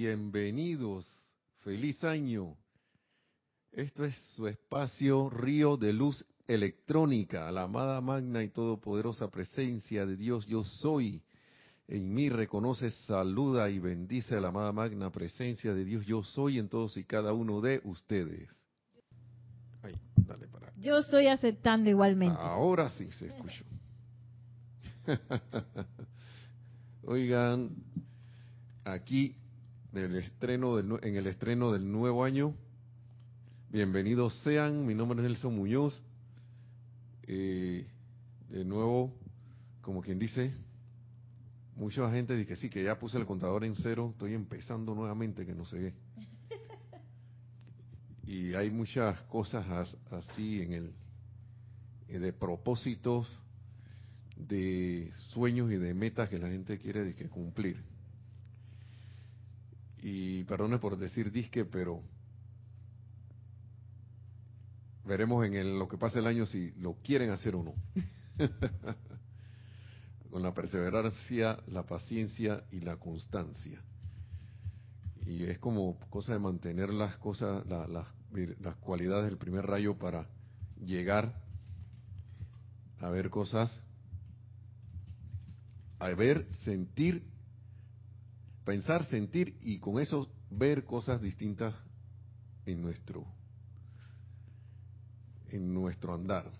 Bienvenidos, feliz año. Esto es su espacio Río de Luz Electrónica, la amada magna y todopoderosa presencia de Dios yo soy. En mí reconoce, saluda y bendice a la amada magna presencia de Dios yo soy en todos y cada uno de ustedes. Ay, dale para. Yo estoy aceptando igualmente. Ahora sí se escuchó. Oigan, aquí del estreno del, en el estreno del nuevo año, bienvenidos sean. Mi nombre es Nelson Muñoz. Eh, de nuevo, como quien dice, mucha gente dice que sí, que ya puse el contador en cero. Estoy empezando nuevamente, que no sé qué. Y hay muchas cosas así en el eh, de propósitos de sueños y de metas que la gente quiere que cumplir. Y perdone por decir disque, pero veremos en lo que pase el año si lo quieren hacer o no. Con la perseverancia, la paciencia y la constancia. Y es como cosa de mantener las cosas, las cualidades del primer rayo para llegar a ver cosas a ver, sentir, pensar, sentir y con eso ver cosas distintas en nuestro en nuestro andar.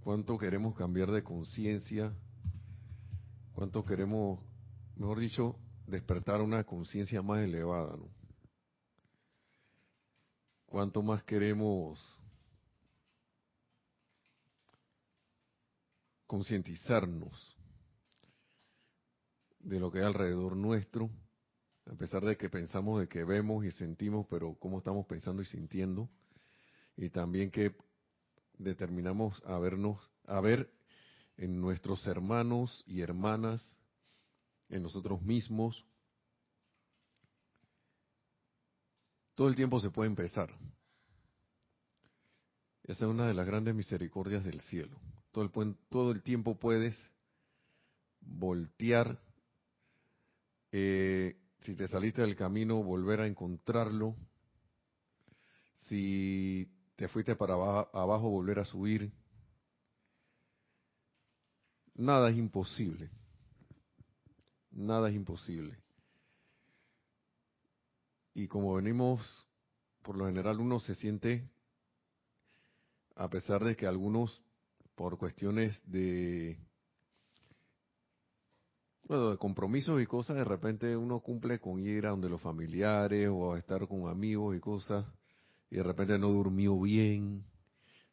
¿Cuánto queremos cambiar de conciencia? ¿Cuánto queremos, mejor dicho, despertar una conciencia más elevada? ¿Cuánto más queremos concientizarnos de lo que hay alrededor nuestro, a pesar de que pensamos de que vemos y sentimos, pero cómo estamos pensando y sintiendo, y también que determinamos a vernos, a ver en nuestros hermanos y hermanas, en nosotros mismos, todo el tiempo se puede empezar. Esa es una de las grandes misericordias del cielo. Todo el, todo el tiempo puedes voltear, eh, si te saliste del camino, volver a encontrarlo, si te fuiste para abajo, volver a subir. Nada es imposible. Nada es imposible. Y como venimos, por lo general uno se siente, a pesar de que algunos por cuestiones de bueno, de compromisos y cosas, de repente uno cumple con ir a donde los familiares o a estar con amigos y cosas, y de repente no durmió bien,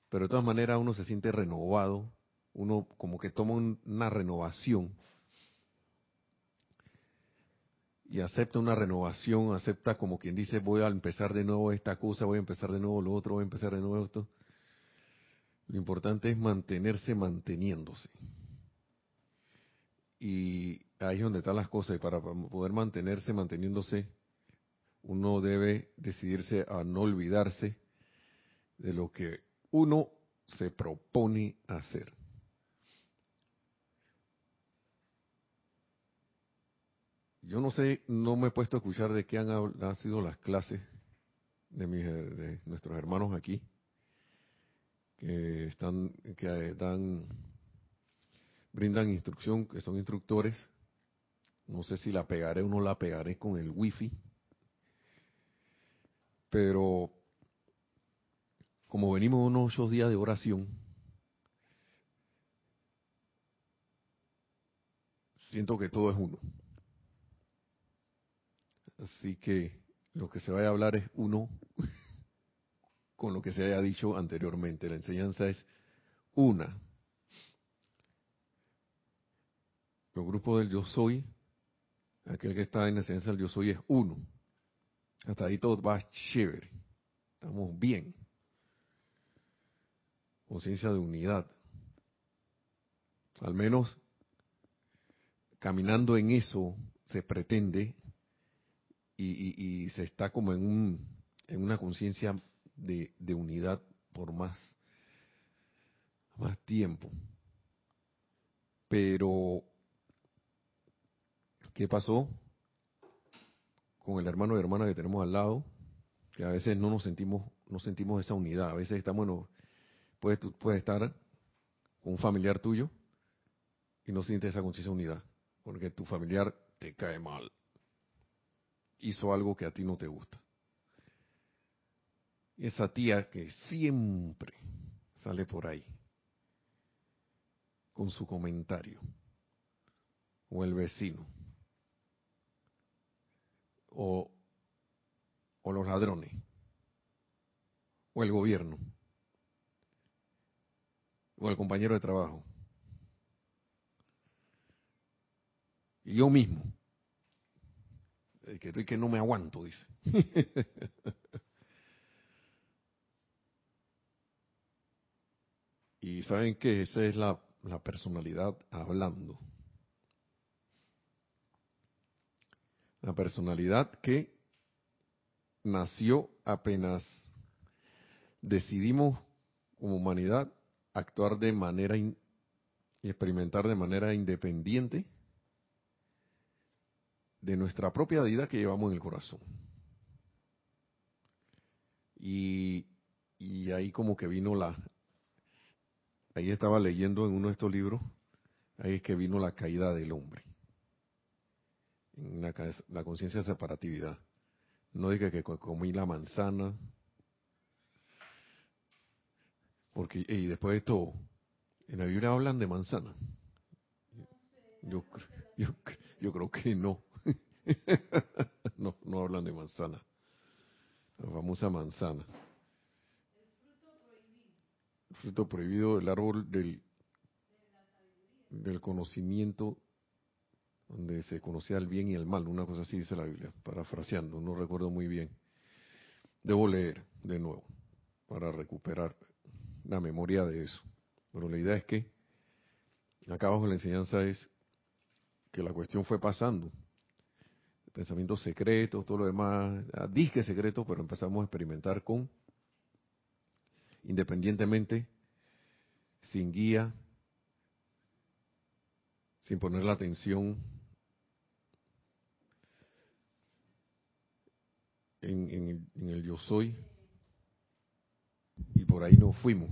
pero de todas maneras uno se siente renovado, uno como que toma una renovación y acepta una renovación, acepta como quien dice voy a empezar de nuevo esta cosa, voy a empezar de nuevo lo otro, voy a empezar de nuevo esto. Lo importante es mantenerse manteniéndose. Y ahí es donde están las cosas. Y para poder mantenerse manteniéndose, uno debe decidirse a no olvidarse de lo que uno se propone hacer. Yo no sé, no me he puesto a escuchar de qué han, han sido las clases de, mis, de nuestros hermanos aquí que están, que dan, brindan instrucción, que son instructores. No sé si la pegaré o no la pegaré con el wifi. Pero como venimos unos ocho días de oración, siento que todo es uno. Así que lo que se vaya a hablar es uno con lo que se haya dicho anteriormente. La enseñanza es una. El grupo del yo soy, aquel que está en la enseñanza del yo soy es uno. Hasta ahí todo va chévere. Estamos bien. Conciencia de unidad. Al menos caminando en eso se pretende y, se está como en, un, en una conciencia de, unidad por más tiempo. Pero, ¿qué pasó? con el hermano y hermana que tenemos al lado, que a veces no nos sentimos, no sentimos esa unidad. A veces estamos, bueno, puedes, puedes estar con un familiar tuyo y no sientes esa conciencia unidad, porque tu familiar te cae mal. Hizo algo que a ti no te gusta. Esa tía que siempre sale por ahí con su comentario. O el vecino. O, los ladrones. O el gobierno. O el compañero de trabajo. Y yo mismo. Que estoy que no me aguanto, dice. y saben que esa es la personalidad hablando. La personalidad que nació apenas decidimos como humanidad actuar de manera y experimentar de manera independiente de nuestra propia vida que llevamos en el corazón. Y, y ahí como que vino la, ahí estaba leyendo en uno de estos libros, ahí es que vino la caída del hombre. La, la conciencia de separatividad. No dije que comí la manzana, porque y después de esto, en la Biblia hablan de manzana. Yo, yo, yo creo que no. no, no hablan de manzana. La famosa manzana fruto prohibido, el árbol del, del conocimiento, donde se conocía el bien y el mal, una cosa así dice la Biblia, parafraseando, no recuerdo muy bien. Debo leer de nuevo para recuperar la memoria de eso. Pero la idea es que acá abajo la enseñanza es que la cuestión fue pasando. Pensamientos secretos, todo lo demás, disque secretos, pero empezamos a experimentar con independientemente, sin guía, sin poner la atención en, el, yo soy, y por ahí nos fuimos.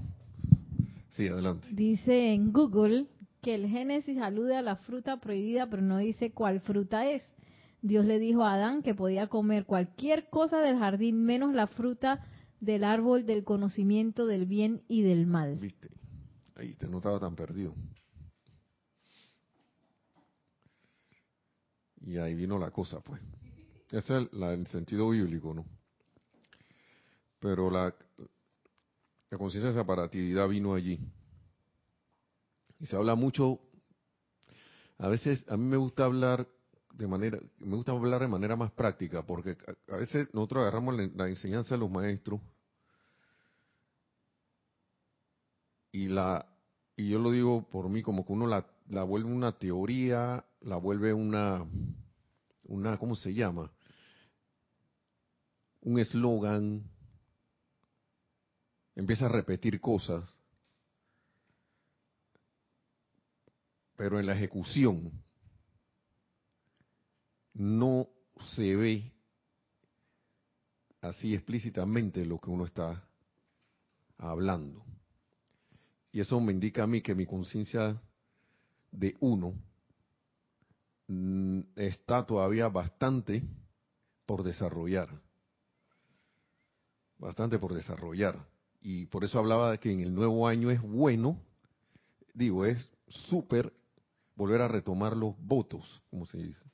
Sí, adelante. Dice en Google que el Génesis alude a la fruta prohibida, pero no dice cuál fruta es. Dios le dijo a Adán que podía comer cualquier cosa del jardín menos la fruta del árbol del conocimiento del bien y del mal. Viste, ahí te no estaba tan perdido. Y ahí vino la cosa, pues. Ese es el, sentido bíblico, ¿no? Pero la, la conciencia de separatividad vino allí. Y se habla mucho, a veces a mí me gusta hablar de manera, me gusta hablar de manera más práctica, porque a, veces nosotros agarramos la, enseñanza de los maestros y la y yo lo digo por mí como que uno la, la vuelve una teoría, la vuelve una una ¿cómo se llama? Un eslogan, empieza a repetir cosas, pero en la ejecución no se ve así explícitamente lo que uno está hablando. Y eso me indica a mí que mi conciencia de uno mm, está todavía bastante por desarrollar. Bastante por desarrollar. Y por eso hablaba de que en el nuevo año es bueno, digo, es súper volver a retomar los votos, como se dice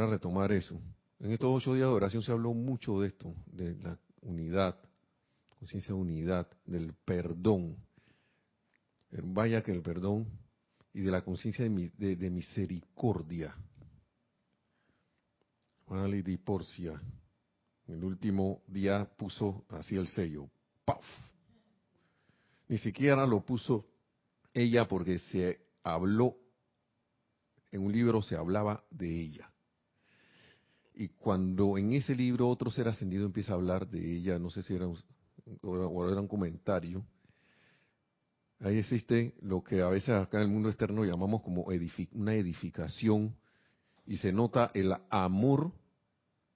a retomar eso. En estos ocho días de oración se habló mucho de esto, de la unidad, conciencia de unidad, del perdón. Vaya que el perdón y de la conciencia de, de, misericordia. y Porcia. El último día puso así el sello. ¡Paf! Ni siquiera lo puso ella porque se habló, en un libro se hablaba de ella. Y cuando en ese libro otro ser ascendido empieza a hablar de ella, no sé si era un, o era un comentario, ahí existe lo que a veces acá en el mundo externo llamamos como una edificación y se nota el amor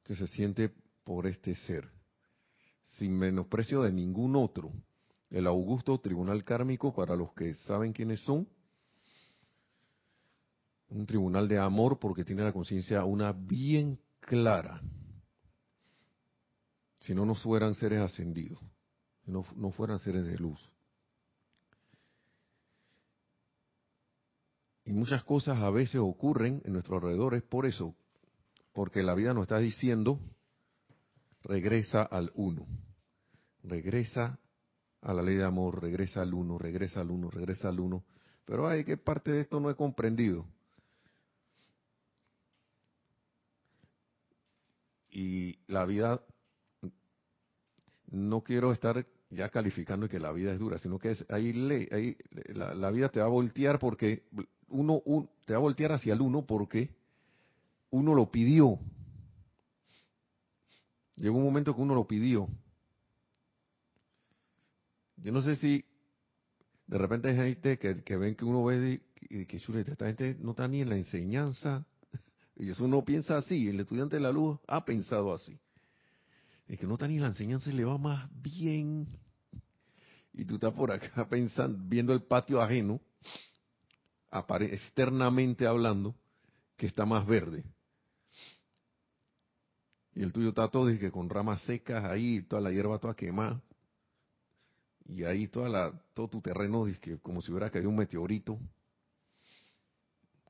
que se siente por este ser, sin menosprecio de ningún otro. El augusto tribunal kármico, para los que saben quiénes son, un tribunal de amor porque tiene la conciencia una bien clara. Si no, no fueran seres ascendidos, no, no fueran seres de luz. Y muchas cosas a veces ocurren en nuestro alrededor es por eso, porque la vida nos está diciendo, regresa al uno, regresa a la ley de amor, regresa al uno, regresa al uno, regresa al uno. Pero hay que parte de esto no he comprendido. Y la vida, no quiero estar ya calificando que la vida es dura, sino que es, ahí, ahí la, la, vida te va a voltear porque uno te va a voltear hacia el uno porque uno lo pidió. Llegó un momento que uno lo pidió. Yo no sé si de repente hay gente que, que ven que uno ve que, que chuleta, esta gente no está ni en la enseñanza. Y eso uno piensa así, el estudiante de la luz ha pensado así. Es que no está ni en la enseñanza y le va más bien. Y tú estás por acá pensando, viendo el patio ajeno externamente hablando, que está más verde. Y el tuyo está todo que con ramas secas ahí, toda la hierba toda quemada. Y ahí toda la, todo tu terreno que como si hubiera caído un meteorito.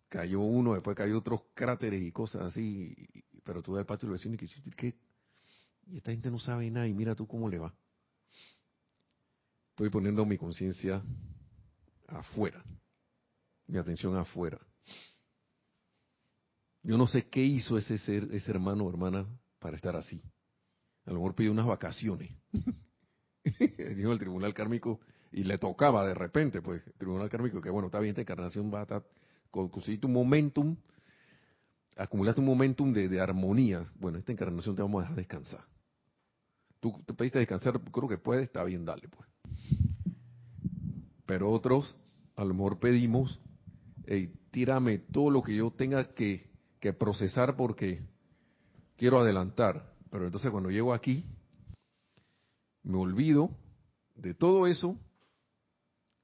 Cayó uno, después cayó otros cráteres y cosas así. Pero tú ves el patio del vecino y que, ¿qué? Y esta gente no sabe nada y mira tú cómo le va. Estoy poniendo mi conciencia afuera mi atención afuera. Yo no sé qué hizo ese ser, ese hermano o hermana para estar así. A lo mejor pidió unas vacaciones. Dijo el tribunal kármico y le tocaba de repente, pues, el tribunal kármico, que bueno, está bien, esta encarnación va a estar, conseguiste un momentum, acumulaste un momentum de, armonía. Bueno, esta encarnación te vamos a dejar descansar. Tú te pediste descansar, creo que puedes, está bien, dale, pues. Pero otros, a lo mejor pedimos hey, tírame todo lo que yo tenga que procesar porque quiero adelantar. Pero entonces cuando llego aquí, me olvido de todo eso,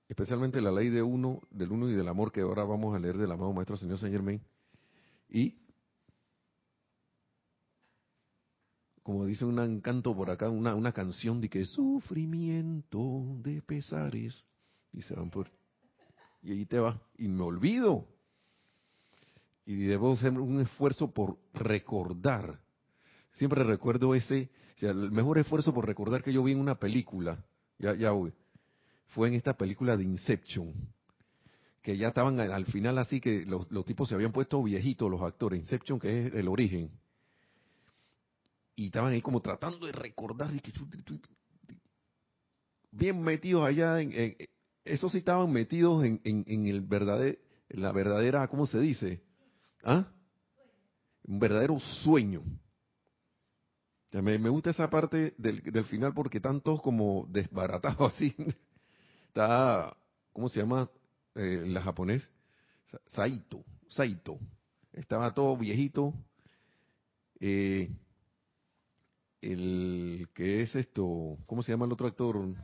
especialmente la ley de uno, del uno y del amor que ahora vamos a leer del amado Maestro Señor Saint Germain, y como dice un canto por acá, una, una canción de que sufrimiento de pesares, y se van por y ahí te va. Y me olvido. Y debo hacer un esfuerzo por recordar. Siempre recuerdo ese, el mejor esfuerzo por recordar que yo vi en una película, ya, ya fue en esta película de Inception, que ya estaban al final así que los, tipos se habían puesto viejitos, los actores, Inception que es el origen, y estaban ahí como tratando de recordar, bien metidos allá en, esos sí estaban metidos en, en, el verdadero, en la verdadera, ¿cómo se dice? ¿Ah? Un verdadero sueño. me, me, gusta esa parte del, del final porque tantos como desbaratados así. Está, ¿cómo se llama eh, la japonés? Saito, Saito. Estaba todo viejito. Eh, el que es esto, ¿cómo se llama el otro actor?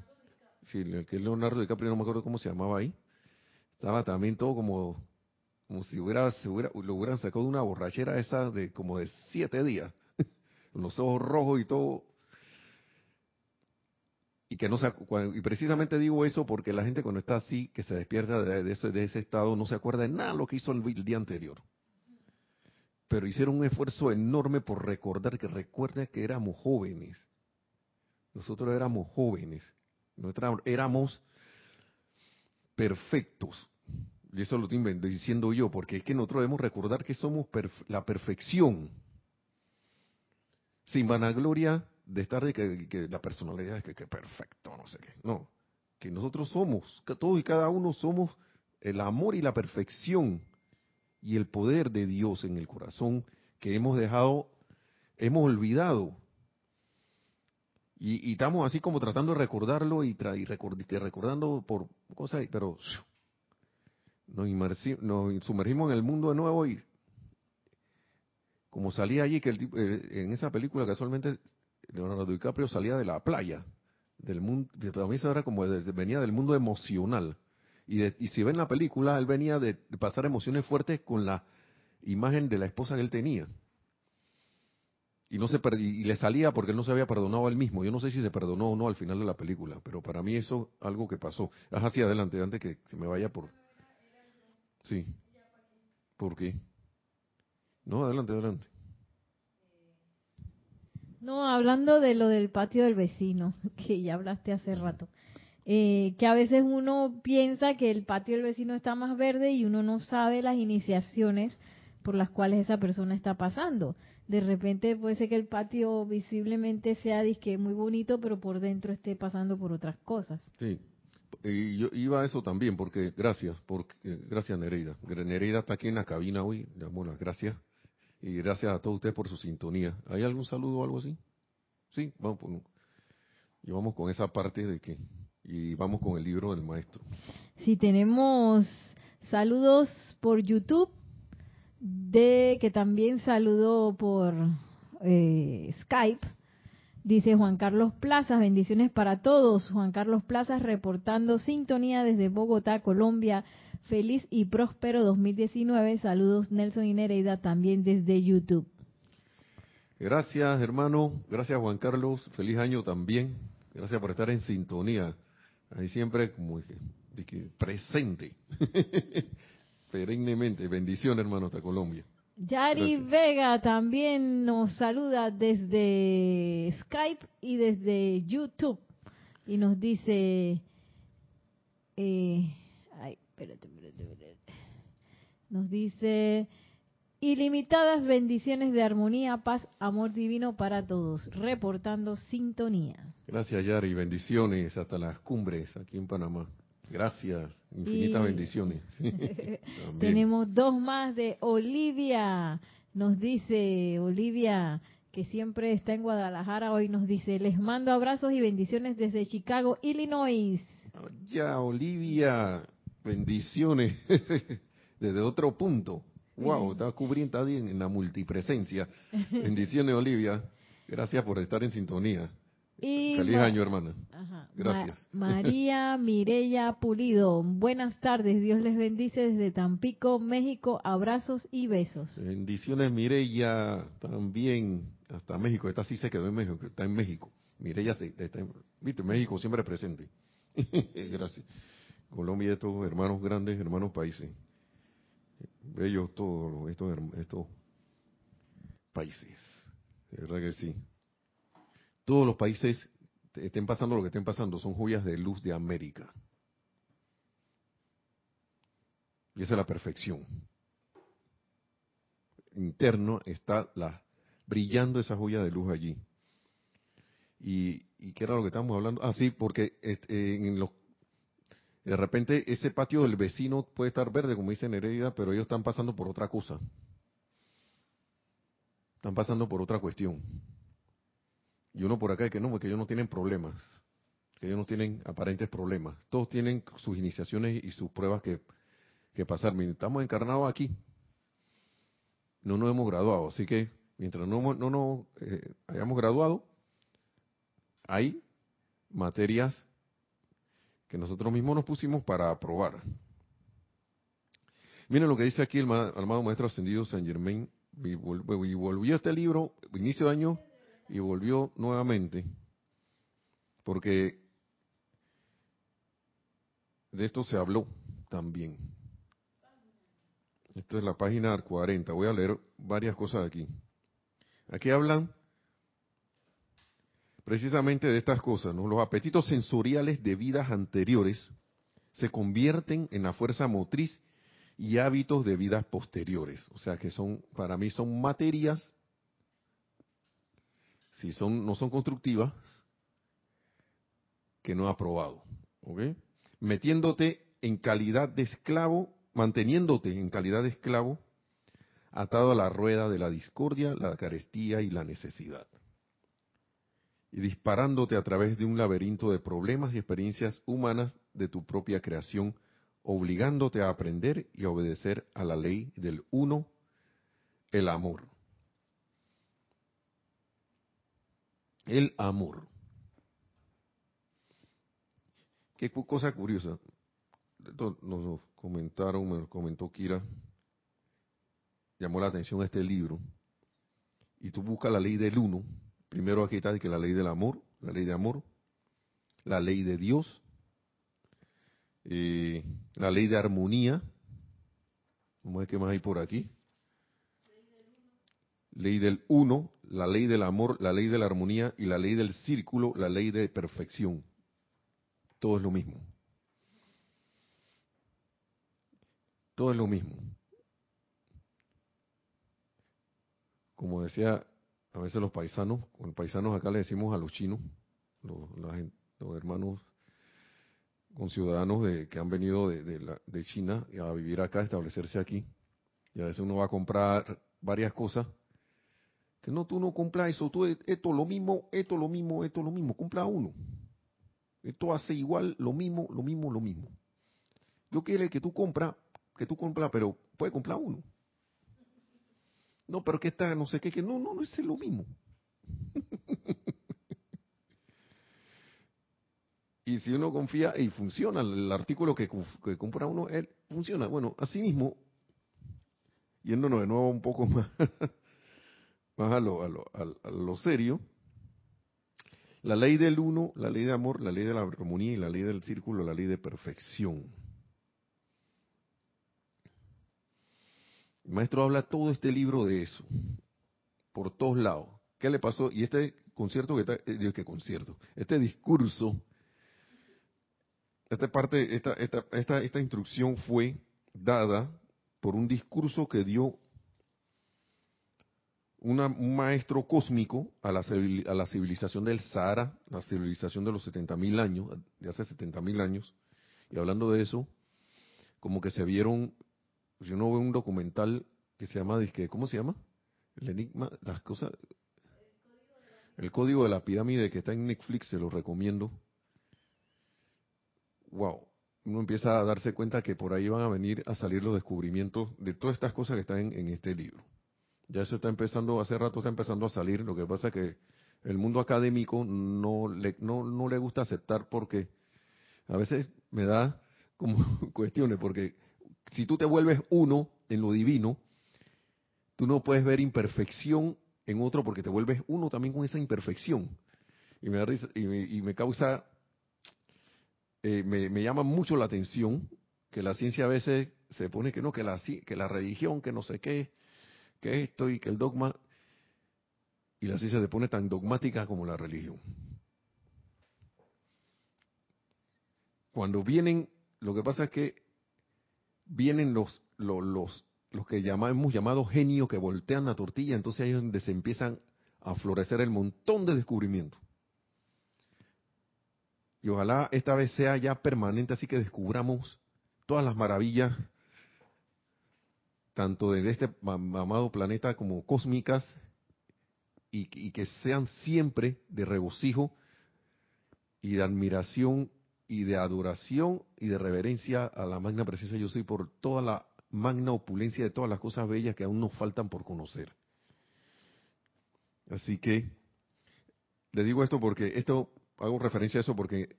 sí, que es Leonardo DiCaprio, no me acuerdo cómo se llamaba ahí, estaba también todo como, como si hubiera, se hubiera, lo hubieran sacado de una borrachera esa de como de siete días, con los ojos rojos y todo. Y que no se, y precisamente digo eso porque la gente cuando está así, que se despierta de, ese, de ese estado, no se acuerda de nada de lo que hizo el, día anterior. Pero hicieron un esfuerzo enorme por recordar que recuerden que éramos jóvenes. Nosotros éramos jóvenes éramos perfectos. Y eso lo estoy diciendo yo, porque es que nosotros debemos recordar que somos la perfección. Sin vanagloria de estar de que, la personalidad es que, que, perfecto, no sé qué. No, que nosotros somos, que todos y cada uno somos el amor y la perfección y el poder de Dios en el corazón que hemos dejado, hemos olvidado y, estamos así como tratando de recordarlo y, recordando por cosas, pero nos, sumergimos en el mundo de nuevo y, como salía allí, que el, eh, en esa película casualmente Leonardo DiCaprio salía de la playa, del mundo, para mí eso era como venía del mundo emocional. Y, y si ven la película, él venía de, pasar emociones fuertes con la imagen de la esposa que él tenía. Y, no se y le salía porque él no se había perdonado a él mismo. Yo no sé si se perdonó o no al final de la película, pero para mí eso algo que pasó. Haz hacia adelante, antes que me vaya por... Sí. ¿Por qué? No, adelante, adelante. No, hablando de lo del patio del vecino, que ya hablaste hace rato, eh, que a veces uno piensa que el patio del vecino está más verde y uno no sabe las iniciaciones por las cuales esa persona está pasando. De repente puede ser que el patio visiblemente sea disque muy bonito, pero por dentro esté pasando por otras cosas. Sí, y yo iba a eso también, porque gracias, porque, gracias Nereida. Nereida está aquí en la cabina hoy, las gracias. Y gracias a todos ustedes por su sintonía. ¿Hay algún saludo o algo así? Sí, vamos, y vamos con esa parte de que, y vamos con el libro del maestro. Sí, tenemos saludos por YouTube, de que también saludó por eh, Skype. Dice Juan Carlos Plazas, bendiciones para todos. Juan Carlos Plazas reportando sintonía desde Bogotá, Colombia. Feliz y próspero 2019. Saludos Nelson y Nereida también desde YouTube. Gracias hermano, gracias Juan Carlos, feliz año también. Gracias por estar en sintonía. Ahí siempre como que, presente. Perennemente. Bendición hermano hasta Colombia. Yari Vega también nos saluda desde Skype y desde YouTube y nos dice, eh, ay, espérate, espérate, espérate. nos dice, ilimitadas bendiciones de armonía, paz, amor divino para todos, reportando sintonía. Gracias Yari, bendiciones hasta las cumbres aquí en Panamá. Gracias, infinitas bendiciones. Tenemos dos más de Olivia. Nos dice Olivia que siempre está en Guadalajara, hoy nos dice, les mando abrazos y bendiciones desde Chicago, Illinois. Ya, Olivia, bendiciones desde otro punto. Wow, está cubriendo en, en la multipresencia. Bendiciones, Olivia. Gracias por estar en sintonía. Feliz año, hermana. Gracias. María Mireya Pulido, buenas tardes. Dios les bendice desde Tampico, México. Abrazos y besos. Bendiciones, Mireya, también hasta México. Esta sí se quedó en México, está en México. Mireya está en, viste, México siempre presente. Gracias. Colombia, estos hermanos grandes, hermanos países. Bellos todos estos, estos países. De verdad que sí todos los países estén pasando lo que estén pasando, son joyas de luz de América. Y esa es la perfección. Interno está la, brillando esa joya de luz allí. Y, y qué era lo que estamos hablando. Ah, sí, porque este, en los, de repente ese patio del vecino puede estar verde, como dice Nereida, pero ellos están pasando por otra cosa. Están pasando por otra cuestión. Y uno por acá que no, porque ellos no tienen problemas, que ellos no tienen aparentes problemas. Todos tienen sus iniciaciones y sus pruebas que, que pasar. Estamos encarnados aquí. No nos hemos graduado, así que mientras no, no nos eh, hayamos graduado, hay materias que nosotros mismos nos pusimos para aprobar. Miren lo que dice aquí el amado Maestro Ascendido San Germain, y volvió este libro, inicio de año y volvió nuevamente, porque de esto se habló también. Esto es la página 40. Voy a leer varias cosas aquí. Aquí hablan precisamente de estas cosas, ¿no? Los apetitos sensoriales de vidas anteriores se convierten en la fuerza motriz y hábitos de vidas posteriores. O sea que son, para mí son materias si son, no son constructivas, que no ha aprobado. Metiéndote en calidad de esclavo, manteniéndote en calidad de esclavo, atado a la rueda de la discordia, la carestía y la necesidad. Y disparándote a través de un laberinto de problemas y experiencias humanas de tu propia creación, obligándote a aprender y obedecer a la ley del uno, el amor El amor. Qué cosa curiosa. nos comentaron, me comentó Kira, llamó la atención este libro. Y tú buscas la ley del uno. Primero aquí está que la ley del amor, la ley de amor, la ley de Dios, eh, la ley de armonía. Vamos a ver qué más hay por aquí. Ley del uno, la ley del amor, la ley de la armonía y la ley del círculo, la ley de perfección. Todo es lo mismo. Todo es lo mismo. Como decía a veces los paisanos, con paisanos acá le decimos a los chinos, los, hermanos con ciudadanos de, que han venido de, de, China a vivir acá, a establecerse aquí. Y a veces uno va a comprar varias cosas. Que no, tú no compras eso, tú esto lo mismo, esto lo mismo, esto lo mismo, compra uno. Esto hace igual lo mismo, lo mismo, lo mismo. Yo quiero que tú compras, que tú compras, pero puedes comprar uno. No, pero que está, no sé qué, que no, no, no es lo mismo. y si uno confía y funciona, el artículo que, compra uno, él funciona. Bueno, así mismo, yéndonos de nuevo un poco más, más a, lo, serio, la ley del uno, la ley de amor, la ley de la armonía y la ley del círculo, la ley de perfección. El maestro habla todo este libro de eso, por todos lados. ¿Qué le pasó? Y este concierto que está, eh, ¿qué concierto? Este discurso, esta parte, esta, esta, esta, esta instrucción fue dada por un discurso que dio un maestro cósmico a la, a la, civilización del Sahara, la civilización de los 70.000 años, de hace 70.000 años, y hablando de eso, como que se vieron, yo no veo un documental que se llama, ¿cómo se llama? El enigma, las cosas, el código de la pirámide que está en Netflix, se lo recomiendo. Wow, uno empieza a darse cuenta que por ahí van a venir a salir los descubrimientos de todas estas cosas que están en este libro. Ya eso está empezando, hace rato está empezando a salir. Lo que pasa es que el mundo académico no le, no, no le gusta aceptar porque a veces me da como cuestiones, porque si tú te vuelves uno en lo divino, tú no puedes ver imperfección en otro porque te vuelves uno también con esa imperfección. Y me, y me, causa, eh, me, me, llama mucho la atención que la ciencia a veces se pone que no, que la, que la religión, que no sé qué, que esto y que el dogma, y la ciencia se pone tan dogmática como la religión. Cuando vienen, lo que pasa es que vienen los, los, los, los que llamamos llamados genios que voltean la tortilla, entonces ahí es donde se empiezan a florecer el montón de descubrimientos. Y ojalá esta vez sea ya permanente, así que descubramos todas las maravillas tanto de este amado planeta como cósmicas, y, que sean siempre de regocijo y de admiración y de adoración y de reverencia a la magna presencia yo soy por toda la magna opulencia de todas las cosas bellas que aún nos faltan por conocer. Así que le digo esto porque esto hago referencia a eso porque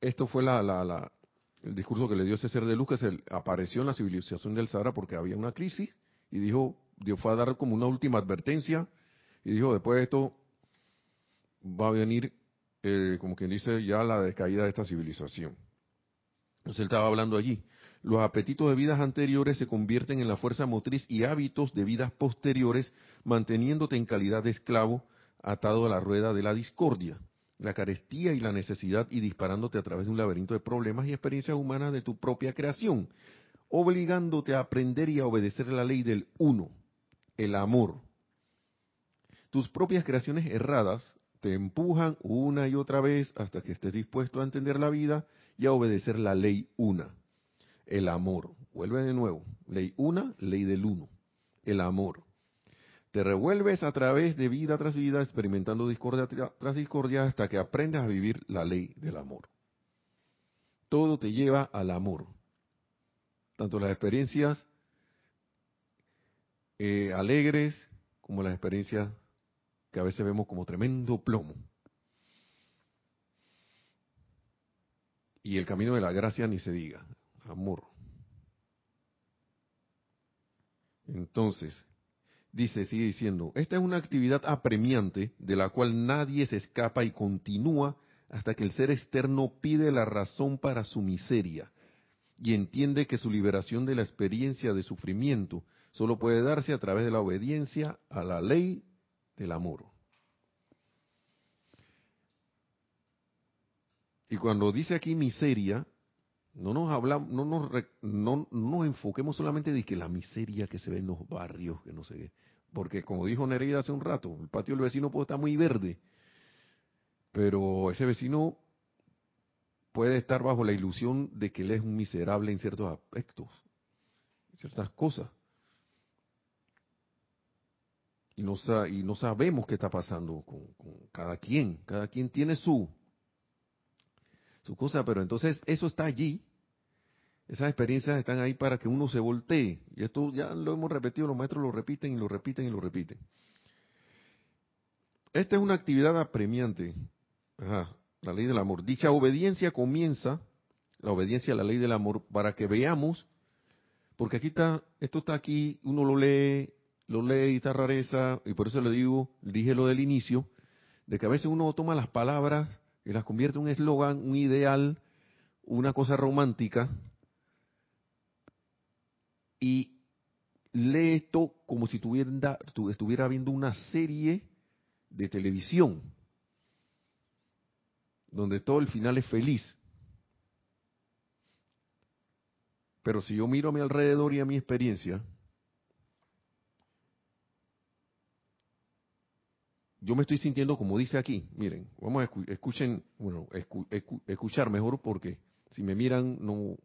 esto fue la, la, el discurso que le dio ser de luz que se apareció en la civilización del Sahara porque había una crisis y dijo, Dios fue a dar como una última advertencia y dijo, después de esto va a venir, eh, como quien dice, ya la descaída de esta civilización. Entonces él estaba hablando allí. Los apetitos de vidas anteriores se convierten en la fuerza motriz y hábitos de vidas posteriores, manteniéndote en calidad de esclavo atado a la rueda de la discordia la carestía y la necesidad y disparándote a través de un laberinto de problemas y experiencias humanas de tu propia creación, obligándote a aprender y a obedecer la ley del uno, el amor. Tus propias creaciones erradas te empujan una y otra vez hasta que estés dispuesto a entender la vida y a obedecer la ley una, el amor. Vuelve de nuevo, ley una, ley del uno, el amor. Te revuelves a través de vida tras vida, experimentando discordia tras discordia, hasta que aprendas a vivir la ley del amor. Todo te lleva al amor. Tanto las experiencias eh, alegres como las experiencias que a veces vemos como tremendo plomo. Y el camino de la gracia ni se diga, amor. Entonces, dice, sigue diciendo, esta es una actividad apremiante de la cual nadie se escapa y continúa hasta que el ser externo pide la razón para su miseria y entiende que su liberación de la experiencia de sufrimiento solo puede darse a través de la obediencia a la ley del amor. Y cuando dice aquí miseria, no nos hablamos, no nos, no, nos enfoquemos solamente de que la miseria que se ve en los barrios, que no sé qué. Porque como dijo Nereida hace un rato, el patio del vecino puede estar muy verde, pero ese vecino puede estar bajo la ilusión de que él es un miserable en ciertos aspectos, en ciertas cosas. Y no, y no sabemos qué está pasando con cada quien. Cada quien tiene su, su cosa, pero entonces eso está allí. Esas experiencias están ahí para que uno se voltee. Y esto ya lo hemos repetido, los maestros lo repiten y lo repiten y lo repiten. Esta es una actividad apremiante. La ley del amor. Dicha obediencia comienza, la obediencia a la ley del amor, para que veamos, porque aquí está, esto está aquí, uno lo lee, lo lee y está rareza, y por eso le digo, dije lo del inicio, de que a veces uno toma las palabras y las convierte en un eslogan, un ideal, una cosa romántica, y lee esto como si tuviera, estuviera viendo una serie de televisión, donde todo el final es feliz. Pero si yo miro a mi alrededor y a mi experiencia, yo me estoy sintiendo como dice aquí. Miren, vamos a escuchen, bueno, escuchar mejor porque si me miran, no,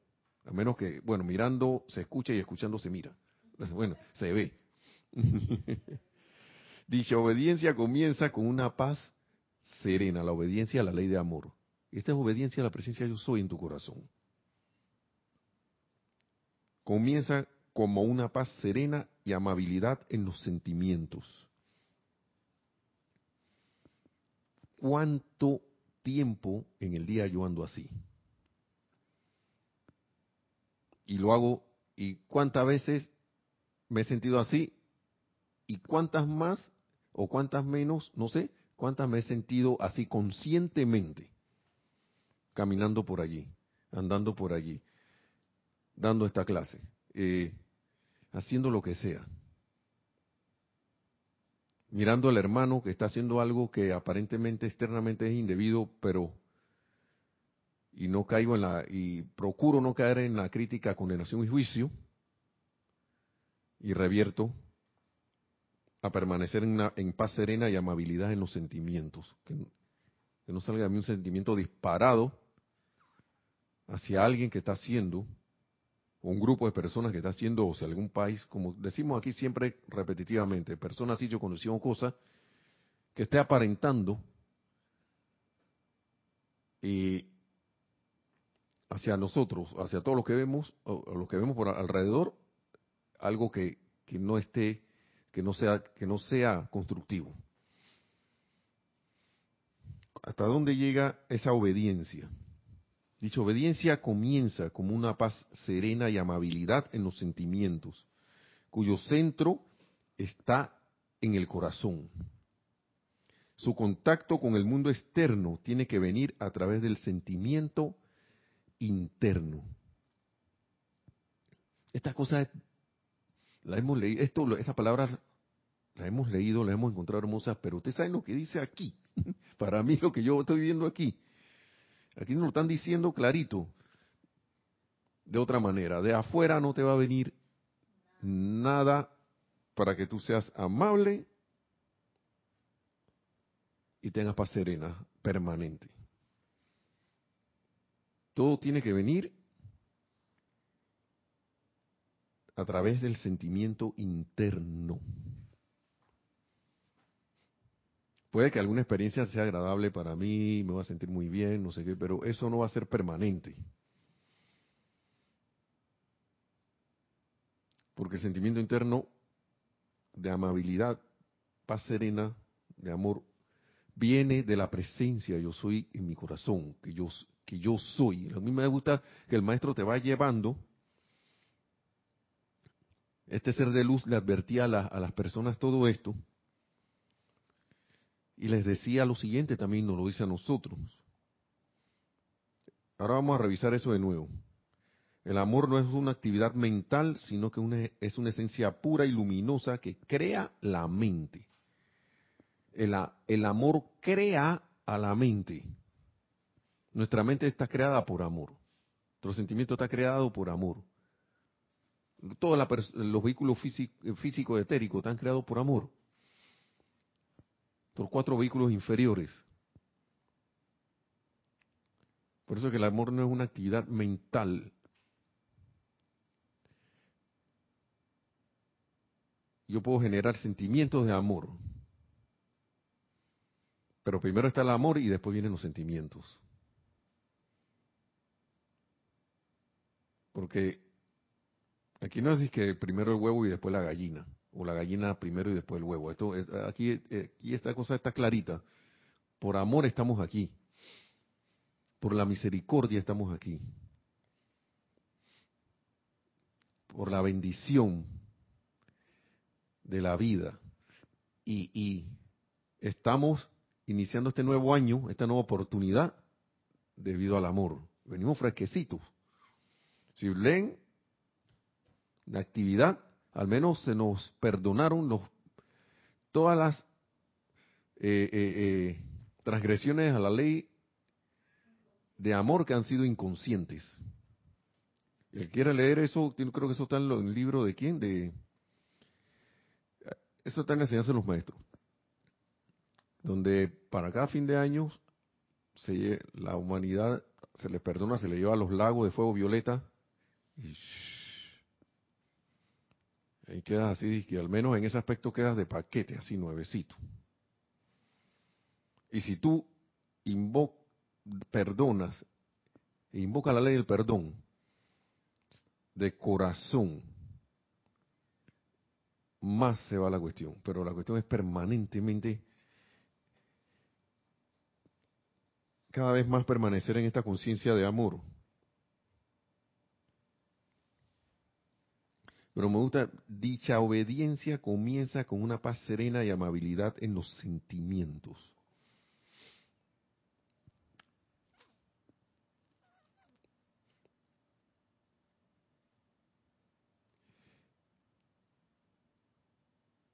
a menos que, bueno, mirando se escucha y escuchando se mira. Bueno, se ve. Dicha obediencia comienza con una paz serena, la obediencia a la ley de amor. Esta es obediencia a la presencia yo soy en tu corazón. Comienza como una paz serena y amabilidad en los sentimientos ¿Cuánto tiempo en el día yo ando así? Y lo hago, y cuántas veces me he sentido así, y cuántas más o cuántas menos, no sé, cuántas me he sentido así conscientemente, caminando por allí, andando por allí, dando esta clase, eh, haciendo lo que sea mirando al hermano que está haciendo algo que aparentemente externamente es indebido, pero y no caigo en la y procuro no caer en la crítica, condenación y juicio y revierto a permanecer en, paz serena y amabilidad en los sentimientos, que, que no salga a mí un sentimiento disparado hacia alguien que está haciendo un grupo de personas que está haciendo, o sea, algún país, como decimos aquí siempre repetitivamente, personas y yo conocíamos cosas, que esté aparentando y hacia nosotros, hacia todos los que vemos, o los que vemos por alrededor, algo que, que no esté, que no sea, que no sea constructivo. ¿Hasta dónde llega esa obediencia? Dicha obediencia comienza como una paz serena y amabilidad en los sentimientos, cuyo centro está en el corazón. Su contacto con el mundo externo tiene que venir a través del sentimiento interno. Esta cosa la hemos leído, esto, esta palabra la hemos leído, la hemos encontrado hermosas, pero usted sabe lo que dice aquí. Para mí lo que yo estoy viendo aquí Aquí nos lo están diciendo clarito. De otra manera, de afuera no te va a venir nada para que tú seas amable y tengas paz serena, permanente. Todo tiene que venir a través del sentimiento interno. Puede que alguna experiencia sea agradable para mí, me va a sentir muy bien, no sé qué, pero eso no va a ser permanente. Porque el sentimiento interno de amabilidad, paz serena, de amor viene de la presencia yo soy en mi corazón, que yo, que yo soy. A mí me gusta que el maestro te va llevando. Este ser de luz le advertía a, a las personas todo esto. Y les decía lo siguiente también, nos lo dice a nosotros. Ahora vamos a revisar eso de nuevo. El amor no es una actividad mental, sino que es una esencia pura y luminosa que crea la mente. El, el, amor crea a la mente. Nuestra mente está creada por amor. Nuestro sentimiento está creado por amor. Todos los vehículos físicos etéricos están creados por amor. Los cuatro vehículos inferiores. Por eso que el amor no es una actividad mental, yo puedo generar sentimientos de amor. Pero primero está el amor y después vienen los sentimientos. Porque aquí no es que primero el huevo y después la gallina, o la gallina primero y después el huevo. Esto aquí, aquí esta cosa está clarita. Por amor estamos aquí. Por la misericordia estamos aquí. Por la bendición de la vida. Y, estamos iniciando este nuevo año, esta nueva oportunidad, debido al amor. Venimos fresquecitos. Si leen la actividad, al menos se nos perdonaron todas las eh, eh, eh, transgresiones a la ley de amor que han sido inconscientes. El quiera leer eso, creo que eso está en el libro de quién, de eso está en la enseñanza de los maestros. Donde para cada fin de año se, la humanidad se le perdona, se le lleva a los lagos de fuego violeta y ahí quedas así, que al menos en ese aspecto quedas de paquete, así nuevecito. Y si tú invo perdonas, e invoca la ley del perdón de corazón, más se va la cuestión. Pero la cuestión es permanentemente, cada vez más permanecer en esta conciencia de amor. Pero me gusta, dicha obediencia comienza con una paz serena y amabilidad en los sentimientos.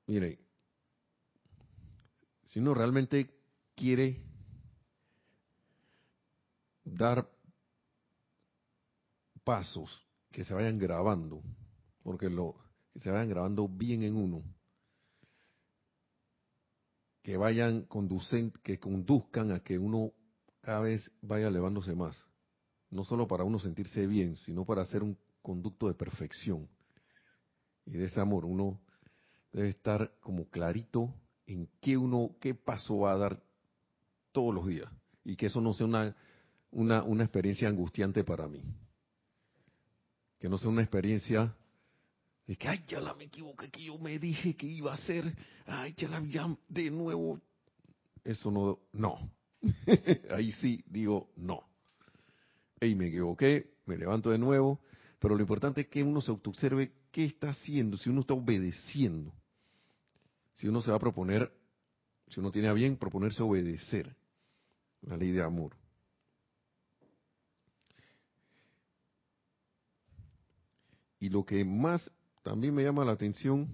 Mire, si uno realmente quiere dar pasos que se vayan grabando, porque lo que se vayan grabando bien en uno, que vayan conducen, que conduzcan a que uno cada vez vaya elevándose más, no solo para uno sentirse bien, sino para hacer un conducto de perfección y de ese amor, uno debe estar como clarito en qué uno, qué paso va a dar todos los días. Y que eso no sea una, una, una experiencia angustiante para mí. Que no sea una experiencia de que, ay, ya la me equivoqué, que yo me dije que iba a hacer, ay, ya la ya de nuevo. Eso no, no. Ahí sí digo no. Ey, me equivoqué, me levanto de nuevo, pero lo importante es que uno se autoobserve qué está haciendo, si uno está obedeciendo si uno se va a proponer, si uno tiene a bien proponerse obedecer la ley de amor. Y lo que más también me llama la atención,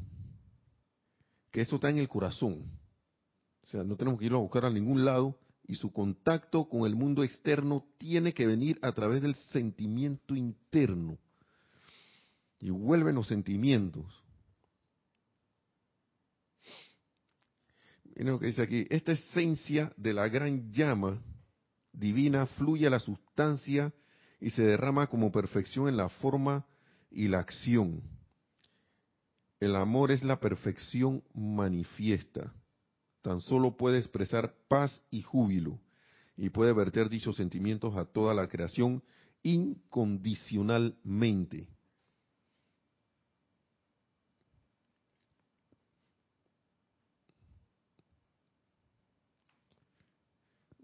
que eso está en el corazón. O sea, no tenemos que irlo a buscar a ningún lado y su contacto con el mundo externo tiene que venir a través del sentimiento interno. Y vuelven los sentimientos. Miren lo que dice aquí, esta esencia de la gran llama divina fluye a la sustancia y se derrama como perfección en la forma y la acción. El amor es la perfección manifiesta. Tan solo puede expresar paz y júbilo y puede verter dichos sentimientos a toda la creación incondicionalmente.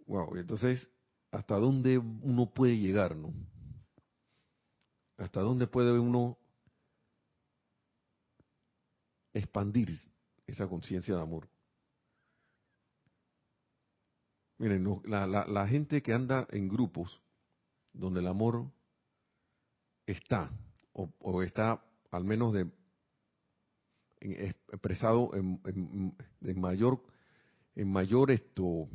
Wow, entonces, ¿hasta dónde uno puede llegar, no? ¿Hasta dónde puede uno expandir esa conciencia de amor? Miren, la, la, gente que anda en grupos donde el amor está, o, está al menos de expresado en, en, mayor en mayor esto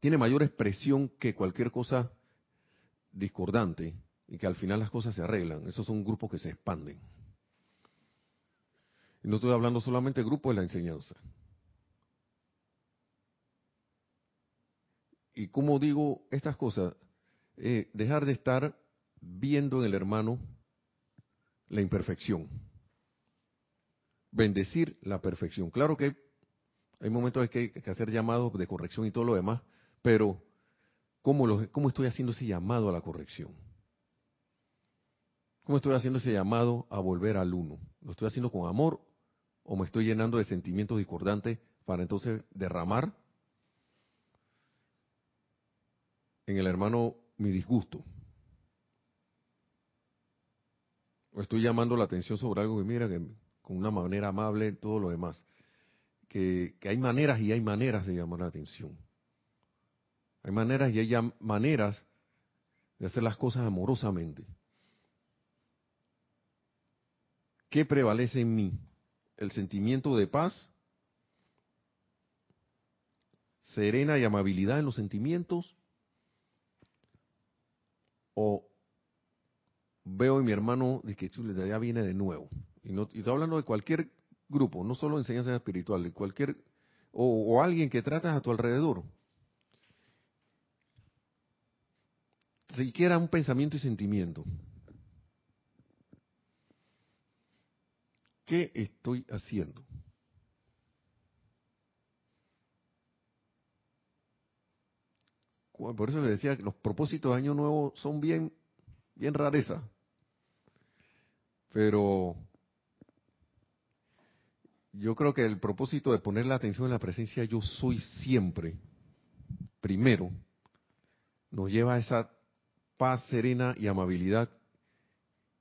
tiene mayor expresión que cualquier cosa discordante y que al final las cosas se arreglan. Esos son grupos que se expanden. No estoy hablando solamente de grupos de la enseñanza. Y como digo estas cosas, eh, dejar de estar viendo en el hermano la imperfección. Bendecir la perfección. Claro que hay momentos que hay que hacer llamados de corrección y todo lo demás, pero ¿cómo, ¿cómo estoy haciendo ese llamado a la corrección? ¿Cómo estoy haciendo ese llamado a volver al uno? ¿Lo estoy haciendo con amor o me estoy llenando de sentimientos discordantes para entonces derramar en el hermano mi disgusto? ¿O estoy llamando la atención sobre algo que mira, que con una manera amable, todo lo demás? Que, que hay maneras y hay maneras de llamar la atención. Hay maneras y hay maneras de hacer las cosas amorosamente. ¿Qué prevalece en mí? ¿El sentimiento de paz? ¿Serena y amabilidad en los sentimientos? ¿O veo en mi hermano de que ya viene de nuevo? Y, no, estoy hablando de cualquier grupo, no solo enseñanza espiritual, de cualquier, o, o alguien que tratas a tu alrededor. siquiera un pensamiento y sentimiento. ¿Qué estoy haciendo? Por eso le decía que los propósitos de Año Nuevo son bien, bien rareza. Pero yo creo que el propósito de poner la atención en la presencia yo soy siempre, primero, nos lleva a esa paz serena y amabilidad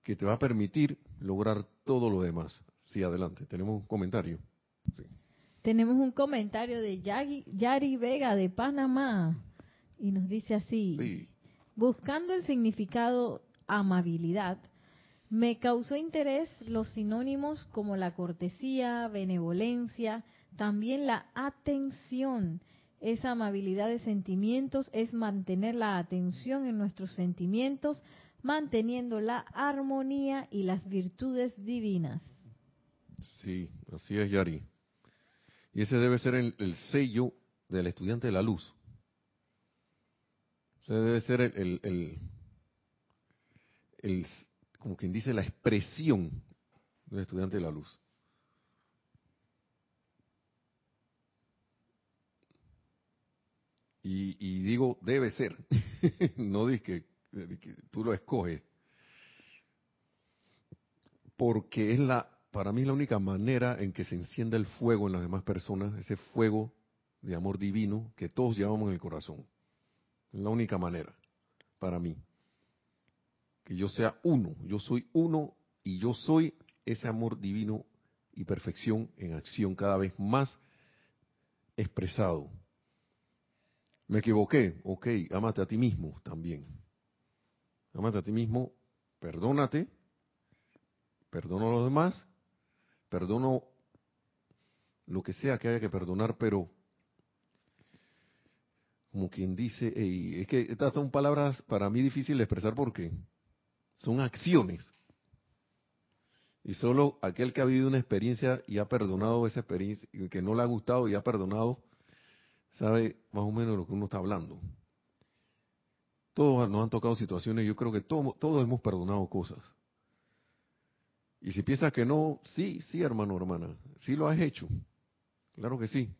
que te va a permitir lograr todo lo demás. Sí, adelante. Tenemos un comentario. Tenemos un comentario de Yari, Yari Vega de Panamá y nos dice así, buscando el significado amabilidad, me causó interés los sinónimos como la cortesía, benevolencia, también la atención esa amabilidad de sentimientos es mantener la atención en nuestros sentimientos, manteniendo la armonía y las virtudes divinas. Sí, así es, Yari. Y ese debe ser el, sello del estudiante de la luz. Ese debe ser el, el, el, como quien dice, la expresión del estudiante de la luz. Y, digo, debe ser. no dice que, tú lo escoges. Porque es la, para mí la única manera en que se encienda el fuego en las demás personas, ese fuego de amor divino que todos llevamos en el corazón. Es la única manera, para mí. Que yo sea uno, yo soy uno y yo soy ese amor divino y perfección en acción cada vez más expresado me equivoqué, ok, ámate a ti mismo también. Ámate a ti mismo, perdónate, perdono a los demás, perdono lo que sea que haya que perdonar, pero como quien dice, es que estas son palabras para mí difíciles de expresar porque son acciones. Y solo aquel que ha vivido una experiencia y ha perdonado esa experiencia, que no le ha gustado y ha perdonado, sabe más o menos lo que uno está hablando. Todos nos han tocado situaciones, yo creo que todos hemos perdonado cosas. Y si piensas que no, sí, sí, hermano, hermana, sí lo has hecho. Claro que sí.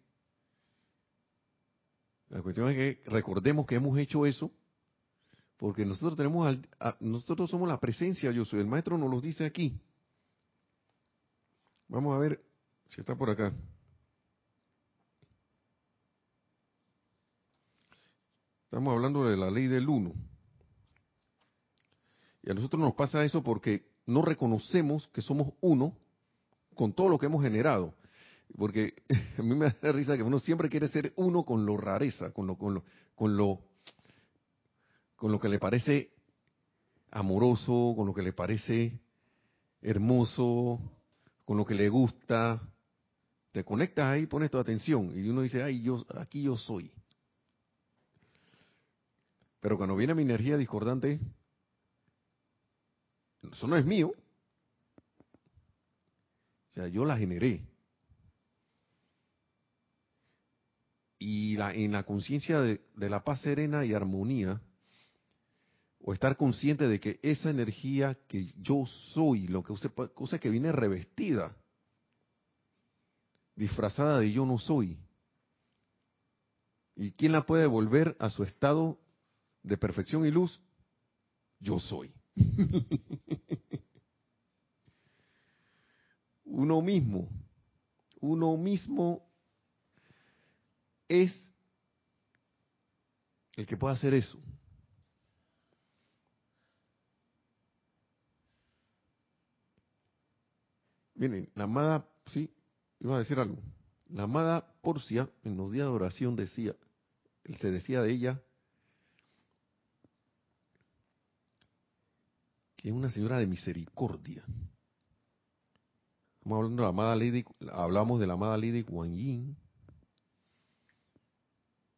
La cuestión es que recordemos que hemos hecho eso, porque nosotros tenemos, nosotros somos la presencia, yo soy. El maestro nos lo dice aquí. Vamos a ver si está por acá. Estamos hablando de la ley del uno. Y a nosotros nos pasa eso porque no reconocemos que somos uno con todo lo que hemos generado. Porque a mí me da risa que uno siempre quiere ser uno con lo rareza, con lo, con lo, con lo, con lo que le parece amoroso, con lo que le parece hermoso, con lo que le gusta. Te conectas ahí, pones tu atención y uno dice, ay, yo, aquí yo soy. Pero cuando viene mi energía discordante, eso no es mío. O sea, yo la generé. Y la, en la conciencia de, de, la paz serena y armonía, o estar consciente de que esa energía que yo soy, lo que usted, cosa que viene revestida, disfrazada de yo no soy. ¿Y quién la puede volver a su estado de perfección y luz? Yo soy. uno mismo, uno mismo es el que puede hacer eso. Miren, la amada, sí, iba a decir algo. La amada Porcia, en los días de oración, decía, se decía de ella, es una señora de misericordia. Estamos hablando de la amada Lady, hablamos de la amada Lady Kuan Yin,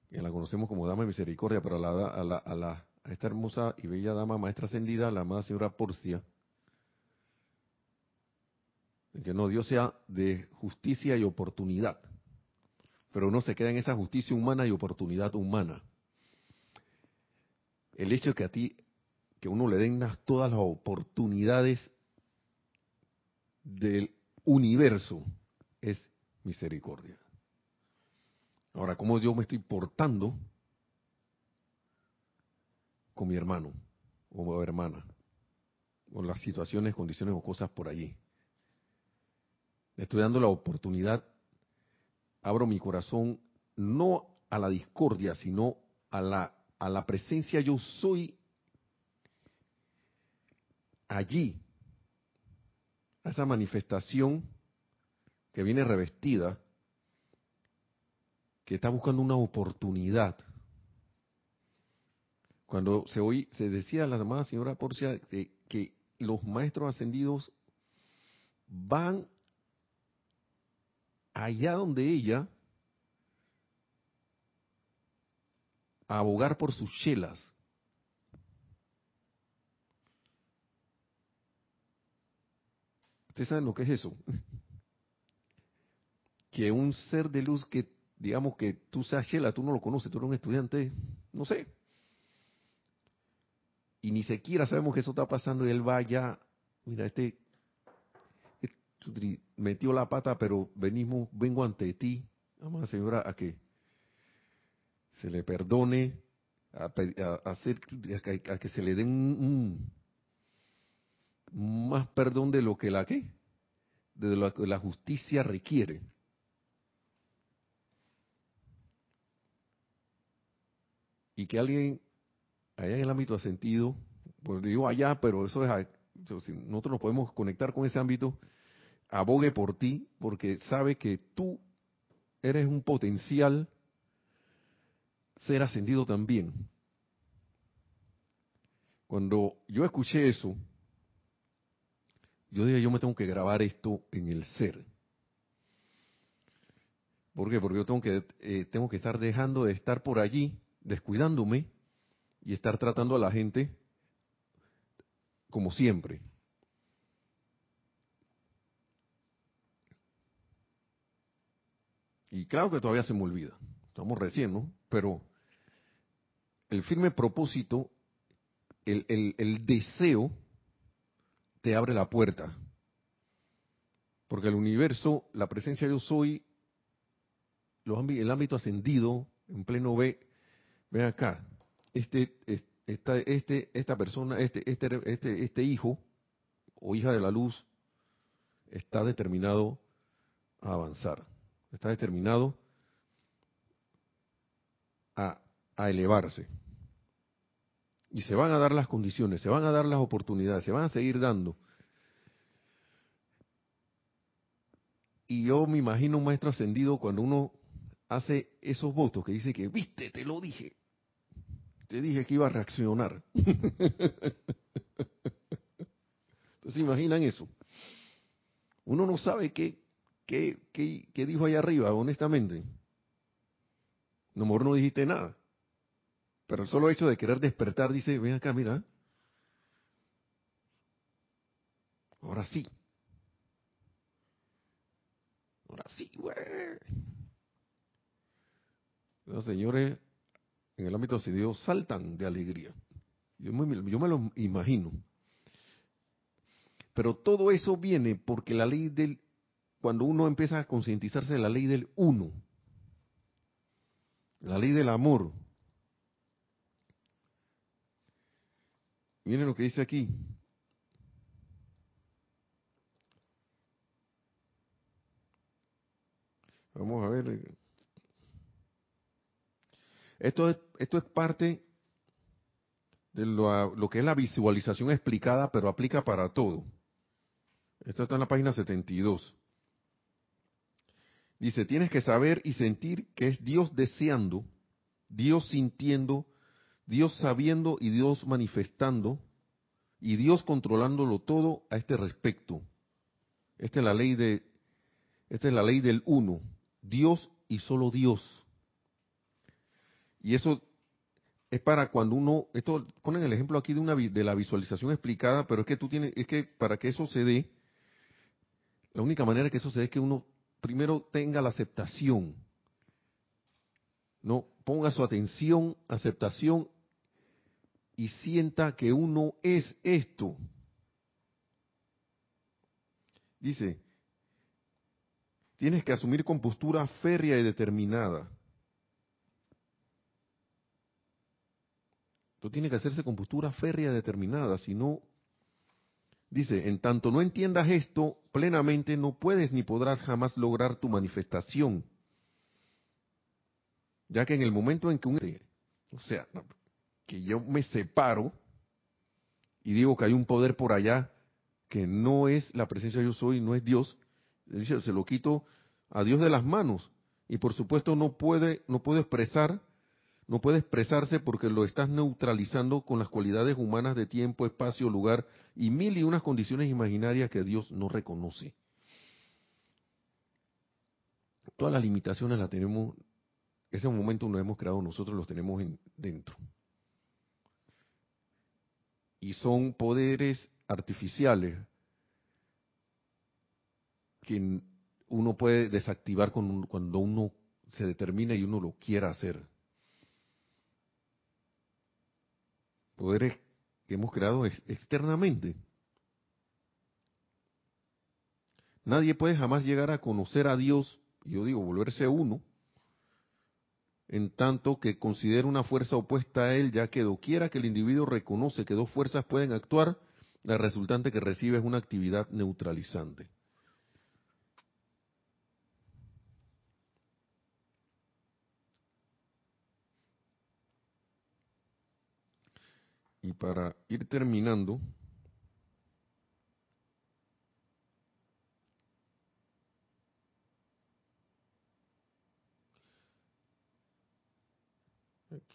que la conocemos como Dama de Misericordia, pero a, a esta hermosa y bella dama maestra ascendida, la amada señora Porcia, que no, Dios sea de justicia y oportunidad, pero no se queda en esa justicia humana y oportunidad humana. El hecho de que a ti, que uno le den todas las oportunidades del universo, es misericordia. Ahora, ¿cómo yo me estoy portando con mi hermano o hermana? O las situaciones, condiciones o cosas por allí estoy dando la oportunidad, abro mi corazón no a la discordia, sino a la, a la presencia yo soy allí, a esa manifestación que viene revestida, que está buscando una oportunidad. Cuando se, oí, se decía la amada señora Porcia que, que los maestros ascendidos van allá donde ella a abogar por sus chelas. ¿Ustedes saben lo que es eso? Que un ser de luz que, digamos que tú seas chela, tú no lo conoces, tú eres un estudiante, no sé. Y ni siquiera sabemos que eso está pasando y él vaya, mira, este metió la pata, pero venimos, vengo ante ti, amada señora, a que se le perdone, a, hacer, a, que se le den un, más perdón de lo que la que, de lo que la justicia requiere. Y que alguien allá en el ámbito de sentido, pues digo allá, pero eso es, nosotros nos podemos conectar con ese ámbito, abogue por ti porque sabe que tú eres un potencial ser ascendido también. Cuando yo escuché eso, yo dije, yo me tengo que grabar esto en el ser. ¿Por qué? Porque yo tengo que, eh, tengo que estar dejando de estar por allí, descuidándome y estar tratando a la gente como siempre. Y claro que todavía se me olvida, estamos recién, ¿no? Pero el firme propósito, el, el, deseo, te abre la puerta. Porque el universo, la presencia de yo soy, el ámbito ascendido, en pleno B, ven acá, este, esta, este, esta persona, este, este, este, este hijo o hija de la luz está determinado a avanzar está determinado a, a elevarse. Y se van a dar las condiciones, se van a dar las oportunidades, se van a seguir dando. Y yo me imagino un maestro ascendido cuando uno hace esos votos que dice que, viste, te lo dije. Te dije que iba a reaccionar. Entonces imaginan eso. Uno no sabe qué, qué, qué, dijo ahí arriba, honestamente. No, mejor no dijiste nada. Pero el solo hecho de querer despertar dice, ven acá, mira. Ahora sí. Ahora sí, güey. Los señores en el ámbito de Dios saltan de alegría. Yo yo me lo imagino. Pero todo eso viene porque la ley del, cuando uno empieza a concientizarse de la ley del uno, la ley del amor. Miren lo que dice aquí. Vamos a ver. Esto es, esto es parte de lo, lo que es la visualización explicada, pero aplica para todo. Esto está en la página 72. Dice, tienes que saber y sentir que es Dios deseando, Dios sintiendo, Dios sabiendo y Dios manifestando, y Dios controlándolo todo a este respecto. Esta es la ley de, esta es la ley del uno, Dios y solo Dios. Y eso es para cuando uno, esto ponen el ejemplo aquí de una de la visualización explicada, pero es que tú tienes, es que para que eso se dé, la única manera que eso se dé es que uno primero tenga la aceptación. No, ponga su atención, aceptación y sienta que uno es esto. Dice, tienes que asumir con postura férrea y determinada. Esto tiene que hacerse con postura férrea y determinada, si no Dice, en tanto no entiendas esto plenamente, no puedes ni podrás jamás lograr tu manifestación. Ya que en el momento en que un... O sea, que yo me separo y digo que hay un poder por allá que no es la presencia yo soy, no es Dios, se lo quito a Dios de las manos. Y por supuesto no puede, no puedo expresar no puede expresarse porque lo estás neutralizando con las cualidades humanas de tiempo, espacio, lugar y mil y unas condiciones imaginarias que Dios no reconoce. Todas las limitaciones las tenemos, ese momento nos hemos creado nosotros, los tenemos en, dentro. Y son poderes artificiales que uno puede desactivar cuando uno se determina y uno lo quiera hacer. poderes que hemos creado externamente. Nadie puede jamás llegar a conocer a Dios, yo digo, volverse uno, en tanto que considera una fuerza opuesta a él, ya que doquiera que el individuo reconoce que dos fuerzas pueden actuar, la resultante que recibe es una actividad neutralizante. Y para ir terminando,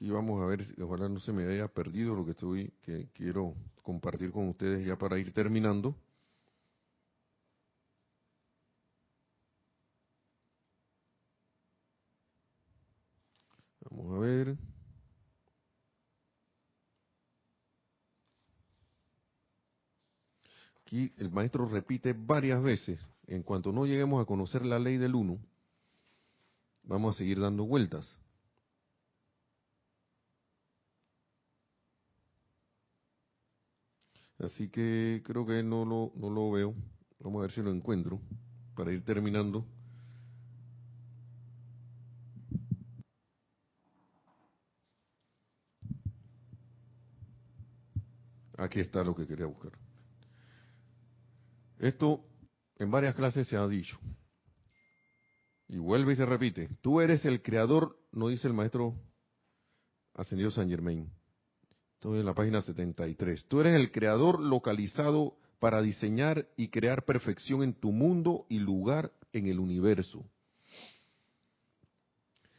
aquí vamos a ver, ojalá no se me haya perdido lo que estoy, que quiero compartir con ustedes ya para ir terminando. Vamos a ver. Aquí el maestro repite varias veces, en cuanto no lleguemos a conocer la ley del uno, vamos a seguir dando vueltas. Así que creo que no lo, no lo veo. Vamos a ver si lo encuentro para ir terminando. Aquí está lo que quería buscar. Esto en varias clases se ha dicho. Y vuelve y se repite. Tú eres el creador, no dice el maestro Ascendido San Germain. Estoy en la página 73. Tú eres el creador localizado para diseñar y crear perfección en tu mundo y lugar en el universo.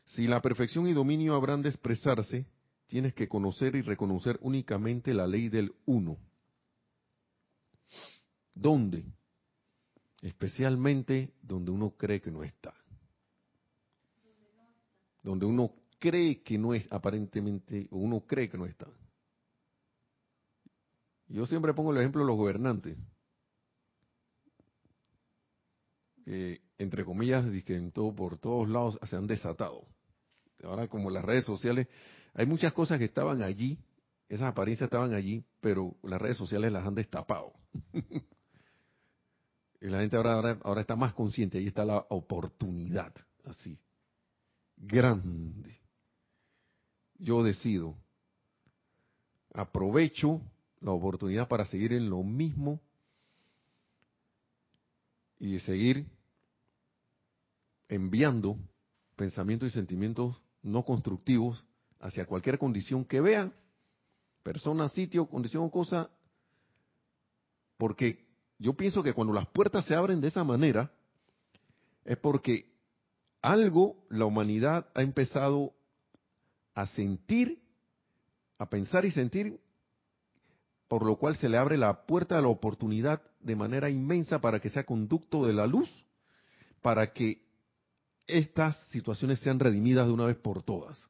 Si la perfección y dominio habrán de expresarse, tienes que conocer y reconocer únicamente la ley del uno. ¿Dónde? Especialmente donde uno cree que no está. Donde uno cree que no es, aparentemente, o uno cree que no está. Yo siempre pongo el ejemplo de los gobernantes. Que, entre comillas, que en todo, por todos lados se han desatado. Ahora, como las redes sociales, hay muchas cosas que estaban allí, esas apariencias estaban allí, pero las redes sociales las han destapado. y la gente ahora, ahora, está más consciente, ahí está la oportunidad, así, grande. Yo decido, aprovecho la oportunidad para seguir en lo mismo y seguir enviando pensamientos y sentimientos no constructivos hacia cualquier condición que vea, persona, sitio, condición o cosa, porque yo pienso que cuando las puertas se abren de esa manera, es porque algo la humanidad ha empezado a sentir, a pensar y sentir, por lo cual se le abre la puerta a la oportunidad de manera inmensa para que sea conducto de la luz, para que estas situaciones sean redimidas de una vez por todas.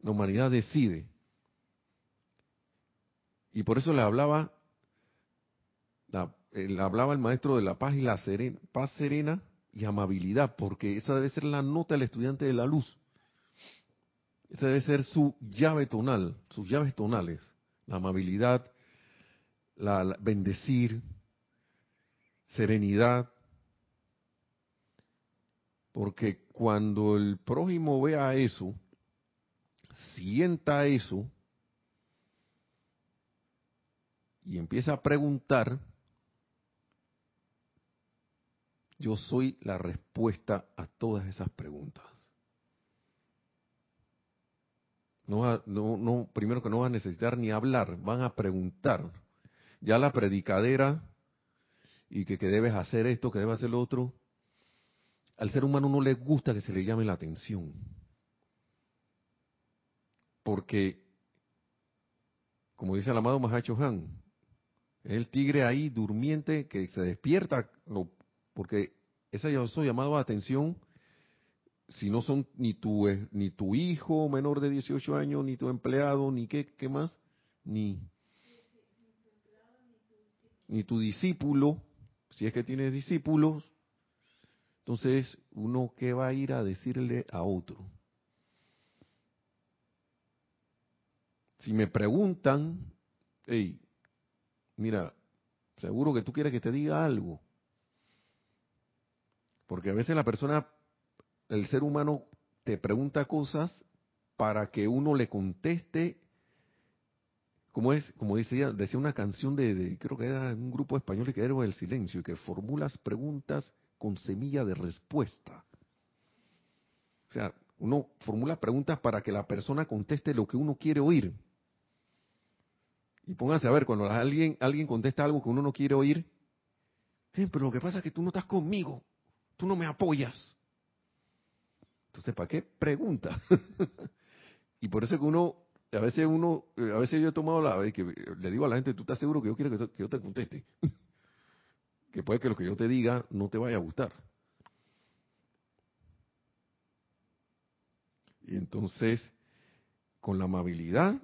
La humanidad decide. Y por eso le hablaba, eh, le hablaba el maestro de la paz y la serena, paz serena y amabilidad, porque esa debe ser la nota del estudiante de la luz. Esa debe ser su llave tonal, sus llaves tonales. La amabilidad, la bendecir, serenidad, porque cuando el prójimo vea eso, sienta eso y empieza a preguntar, yo soy la respuesta a todas esas preguntas. No, no, no, primero que no van a necesitar ni hablar, van a preguntar. Ya la predicadera y que, que debes hacer esto, que debes hacer lo otro, al ser humano no le gusta que se le llame la atención. Porque, como dice el amado Mahacho Han, es el tigre ahí durmiente que se despierta, porque ese llamado a atención, si no son ni tu, eh, ni tu hijo menor de 18 años, ni tu empleado, ni qué, qué más, ni, ni tu discípulo, si es que tienes discípulos, entonces, uno que va a ir a decirle a otro. Si me preguntan, hey, mira, seguro que tú quieres que te diga algo. Porque a veces la persona, el ser humano, te pregunta cosas para que uno le conteste, como es, como decía, decía una canción de, creo que era un grupo español que era el silencio, que formulas preguntas con semilla de respuesta. O sea, uno formula preguntas para que la persona conteste lo que uno quiere oír. Y pónganse a ver, cuando alguien, alguien contesta algo que uno no quiere oír, eh, pero lo que pasa es que tú no estás conmigo, tú no me apoyas. Entonces, ¿para qué pregunta? y por eso que uno, a veces uno, eh, a veces yo he tomado la, que le digo a la gente, ¿tú estás seguro que yo quiero que, que yo te conteste? que puede que lo que yo te diga no te vaya a gustar. Y entonces, con la amabilidad,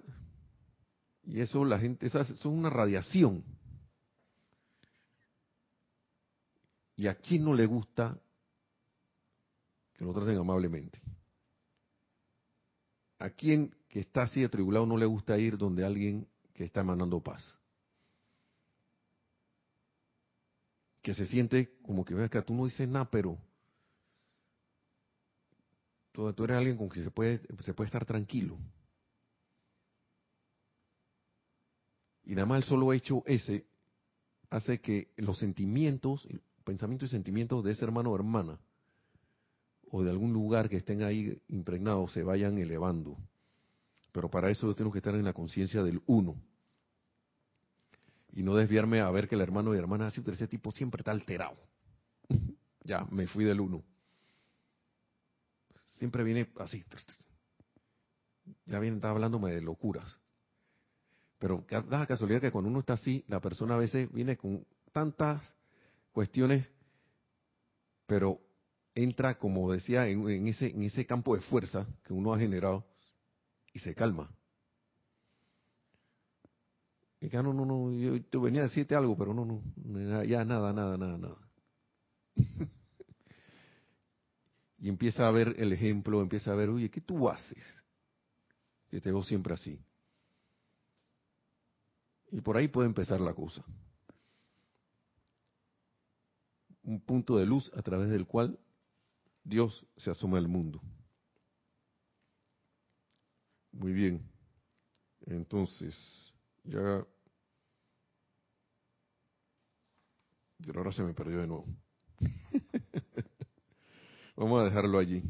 y eso la gente, eso es una radiación. ¿Y a quién no le gusta lo traten amablemente? ¿A quién que está así atribulado no le gusta ir donde alguien que está emanando paz? que se siente como que, que tú no dices nada, pero tú, tú, eres alguien con quien se puede, se puede estar tranquilo. Y nada más el solo hecho ese hace que los sentimientos, pensamientos y sentimientos de ese hermano o hermana, o de algún lugar que estén ahí impregnados se vayan elevando. Pero para eso yo tengo que estar en la conciencia del uno. Y no desviarme a ver que el hermano y hermana así, ese tipo siempre está alterado. ya, me fui del uno. Siempre viene así. Ya viene, está hablándome de locuras. Pero da la casualidad que cuando uno está así, la persona a veces viene con tantas cuestiones, pero entra, como decía, en, ese, en ese campo de fuerza que uno ha generado y se calma. Y que ah, no, no, no, yo, yo, venía a decirte algo, pero no, no, ya nada, nada, nada, nada. y empieza a ver el ejemplo, empieza a ver, oye, ¿qué tú haces? Que te veo siempre así. Y por ahí puede empezar la cosa. Un punto de luz a través del cual Dios se asoma al mundo. Muy bien. Entonces, ya... Ahora se me perdió de nuevo. Vamos a dejarlo allí.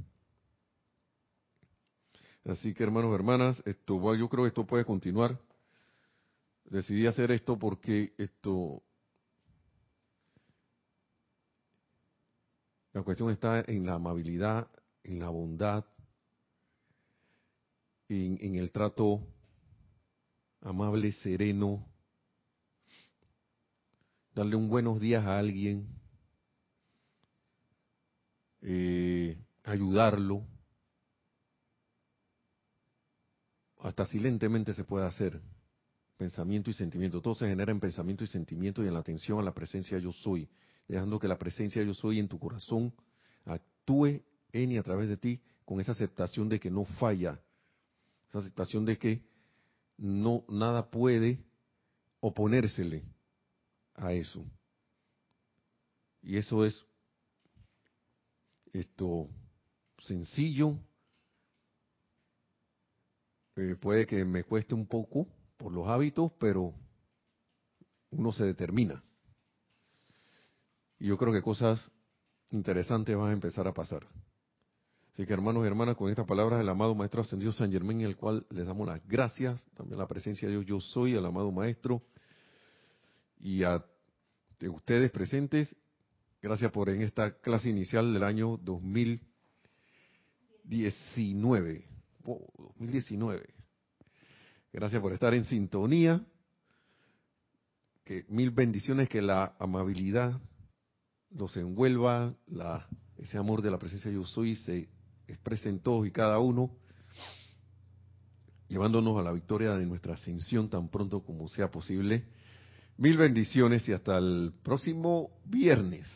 Así que hermanos, hermanas, esto, yo creo que esto puede continuar. Decidí hacer esto porque esto La cuestión está en la amabilidad, en la bondad, en, el trato amable, sereno, darle un buenos días a alguien, eh, ayudarlo, hasta silentemente se puede hacer pensamiento y sentimiento. Todo se genera en pensamiento y sentimiento y en la atención a la presencia yo soy dejando que la presencia yo soy en tu corazón actúe en y a través de ti con esa aceptación de que no falla, esa aceptación de que no nada puede oponérsele a eso. Y eso es esto sencillo, eh, puede que me cueste un poco por los hábitos, pero uno se determina. Y yo creo que cosas interesantes van a empezar a pasar. Así que hermanos y hermanas, con estas palabras del amado Maestro Ascendido San Germán, el cual les damos las gracias, también la presencia de Dios, yo soy el amado Maestro, y a ustedes presentes, gracias por en esta clase inicial del año 2019. 2019. Gracias por estar en sintonía. Que mil bendiciones, que la amabilidad los envuelva, la, ese amor de la presencia de yo soy se exprese en todos y cada uno, llevándonos a la victoria de nuestra ascensión tan pronto como sea posible. Mil bendiciones y hasta el próximo viernes.